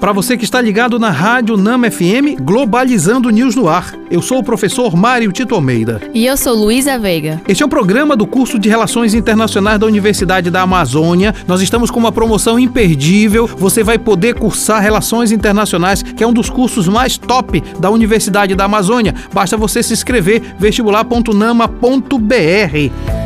Para você que está ligado na Rádio Nama FM, Globalizando News no ar. Eu sou o professor Mário Tito Almeida. E eu sou Luísa Veiga. Este é o programa do curso de Relações Internacionais da Universidade da Amazônia. Nós estamos com uma promoção imperdível. Você vai poder cursar Relações Internacionais, que é um dos cursos mais top da Universidade da Amazônia. Basta você se inscrever vestibular.nama.br.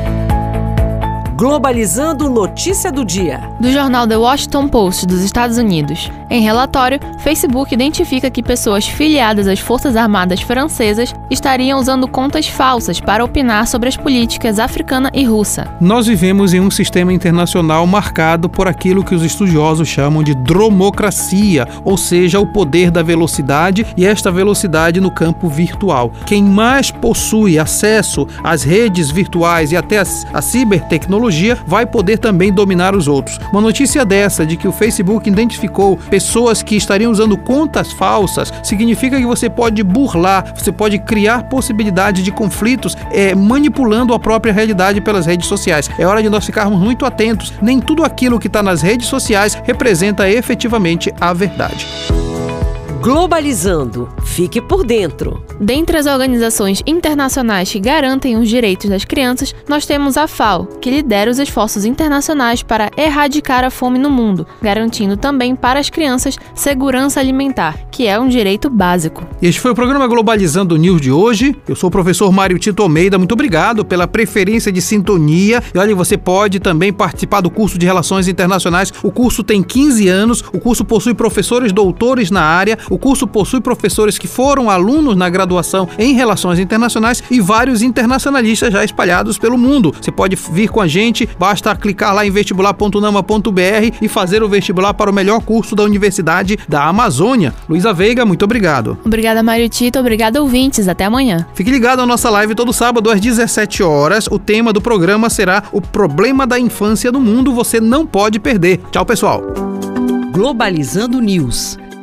Globalizando notícia do dia. Do jornal The Washington Post dos Estados Unidos. Em relatório, Facebook identifica que pessoas filiadas às Forças Armadas Francesas estariam usando contas falsas para opinar sobre as políticas africana e russa. Nós vivemos em um sistema internacional marcado por aquilo que os estudiosos chamam de dromocracia, ou seja, o poder da velocidade e esta velocidade no campo virtual. Quem mais possui acesso às redes virtuais e até a cibertecnologia tecnologia vai poder também dominar os outros. Uma notícia dessa de que o Facebook identificou pessoas que estariam usando contas falsas significa que você pode burlar, você pode criar possibilidades de conflitos é, manipulando a própria realidade pelas redes sociais. É hora de nós ficarmos muito atentos. Nem tudo aquilo que está nas redes sociais representa efetivamente a verdade. Globalizando. Fique por dentro. Dentre as organizações internacionais que garantem os direitos das crianças, nós temos a FAO, que lidera os esforços internacionais para erradicar a fome no mundo, garantindo também para as crianças segurança alimentar, que é um direito básico. Este foi o programa Globalizando News de hoje. Eu sou o professor Mário Tito Almeida. Muito obrigado pela preferência de sintonia. E olha, você pode também participar do curso de Relações Internacionais. O curso tem 15 anos, o curso possui professores doutores na área. O curso possui professores que foram alunos na graduação em Relações Internacionais e vários internacionalistas já espalhados pelo mundo. Você pode vir com a gente, basta clicar lá em vestibular.nama.br e fazer o vestibular para o melhor curso da Universidade da Amazônia. Luísa Veiga, muito obrigado. Obrigada, Mário Tito. Obrigada, ouvintes. Até amanhã. Fique ligado à nossa live todo sábado às 17 horas. O tema do programa será o problema da infância no mundo. Você não pode perder. Tchau, pessoal. Globalizando News